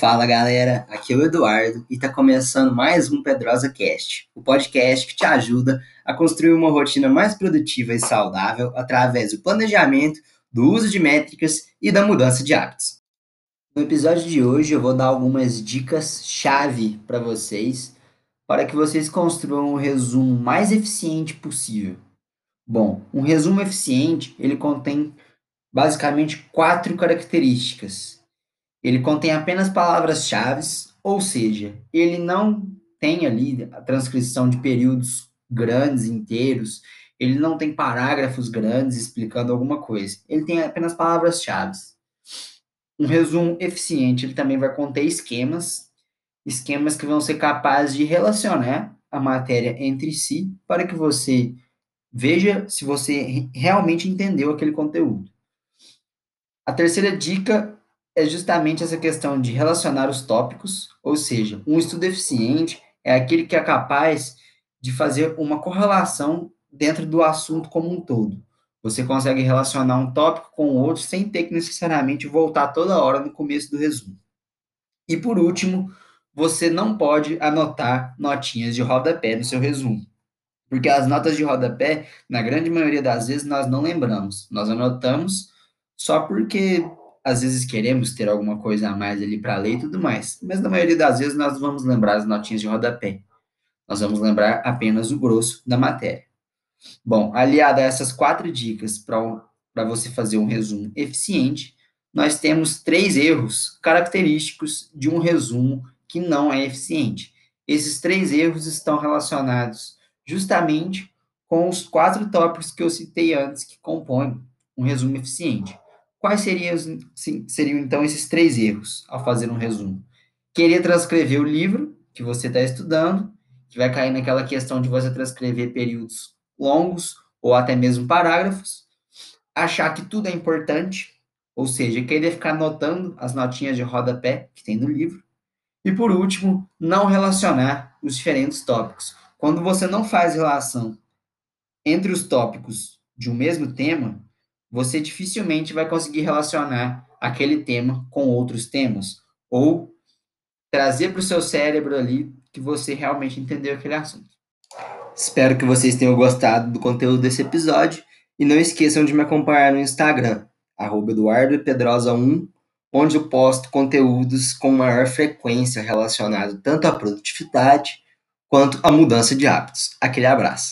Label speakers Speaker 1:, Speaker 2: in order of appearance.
Speaker 1: Fala galera, aqui é o Eduardo e está começando mais um Pedrosa Cast, o podcast que te ajuda a construir uma rotina mais produtiva e saudável através do planejamento, do uso de métricas e da mudança de hábitos. No episódio de hoje eu vou dar algumas dicas chave para vocês para que vocês construam o resumo mais eficiente possível. Bom, um resumo eficiente ele contém basicamente quatro características ele contém apenas palavras-chave, ou seja, ele não tem ali a transcrição de períodos grandes, inteiros, ele não tem parágrafos grandes explicando alguma coisa. Ele tem apenas palavras-chave. Um resumo eficiente, ele também vai conter esquemas, esquemas que vão ser capazes de relacionar a matéria entre si para que você veja se você realmente entendeu aquele conteúdo. A terceira dica é justamente essa questão de relacionar os tópicos, ou seja, um estudo eficiente é aquele que é capaz de fazer uma correlação dentro do assunto como um todo. Você consegue relacionar um tópico com outro sem ter que necessariamente voltar toda hora no começo do resumo. E por último, você não pode anotar notinhas de rodapé no seu resumo. Porque as notas de rodapé, na grande maioria das vezes, nós não lembramos. Nós anotamos só porque às vezes queremos ter alguma coisa a mais ali para ler e tudo mais, mas na maioria das vezes nós vamos lembrar as notinhas de rodapé. Nós vamos lembrar apenas o grosso da matéria. Bom, aliado a essas quatro dicas para você fazer um resumo eficiente, nós temos três erros característicos de um resumo que não é eficiente. Esses três erros estão relacionados justamente com os quatro tópicos que eu citei antes que compõem um resumo eficiente. Quais seriam, sim, seriam então esses três erros ao fazer um resumo? Querer transcrever o livro que você está estudando, que vai cair naquela questão de você transcrever períodos longos ou até mesmo parágrafos. Achar que tudo é importante, ou seja, querer ficar anotando as notinhas de rodapé que tem no livro. E por último, não relacionar os diferentes tópicos. Quando você não faz relação entre os tópicos de um mesmo tema, você dificilmente vai conseguir relacionar aquele tema com outros temas ou trazer para o seu cérebro ali que você realmente entendeu aquele assunto. Espero que vocês tenham gostado do conteúdo desse episódio e não esqueçam de me acompanhar no Instagram, eduardopedrosa1, onde eu posto conteúdos com maior frequência relacionados tanto à produtividade quanto à mudança de hábitos. Aquele abraço.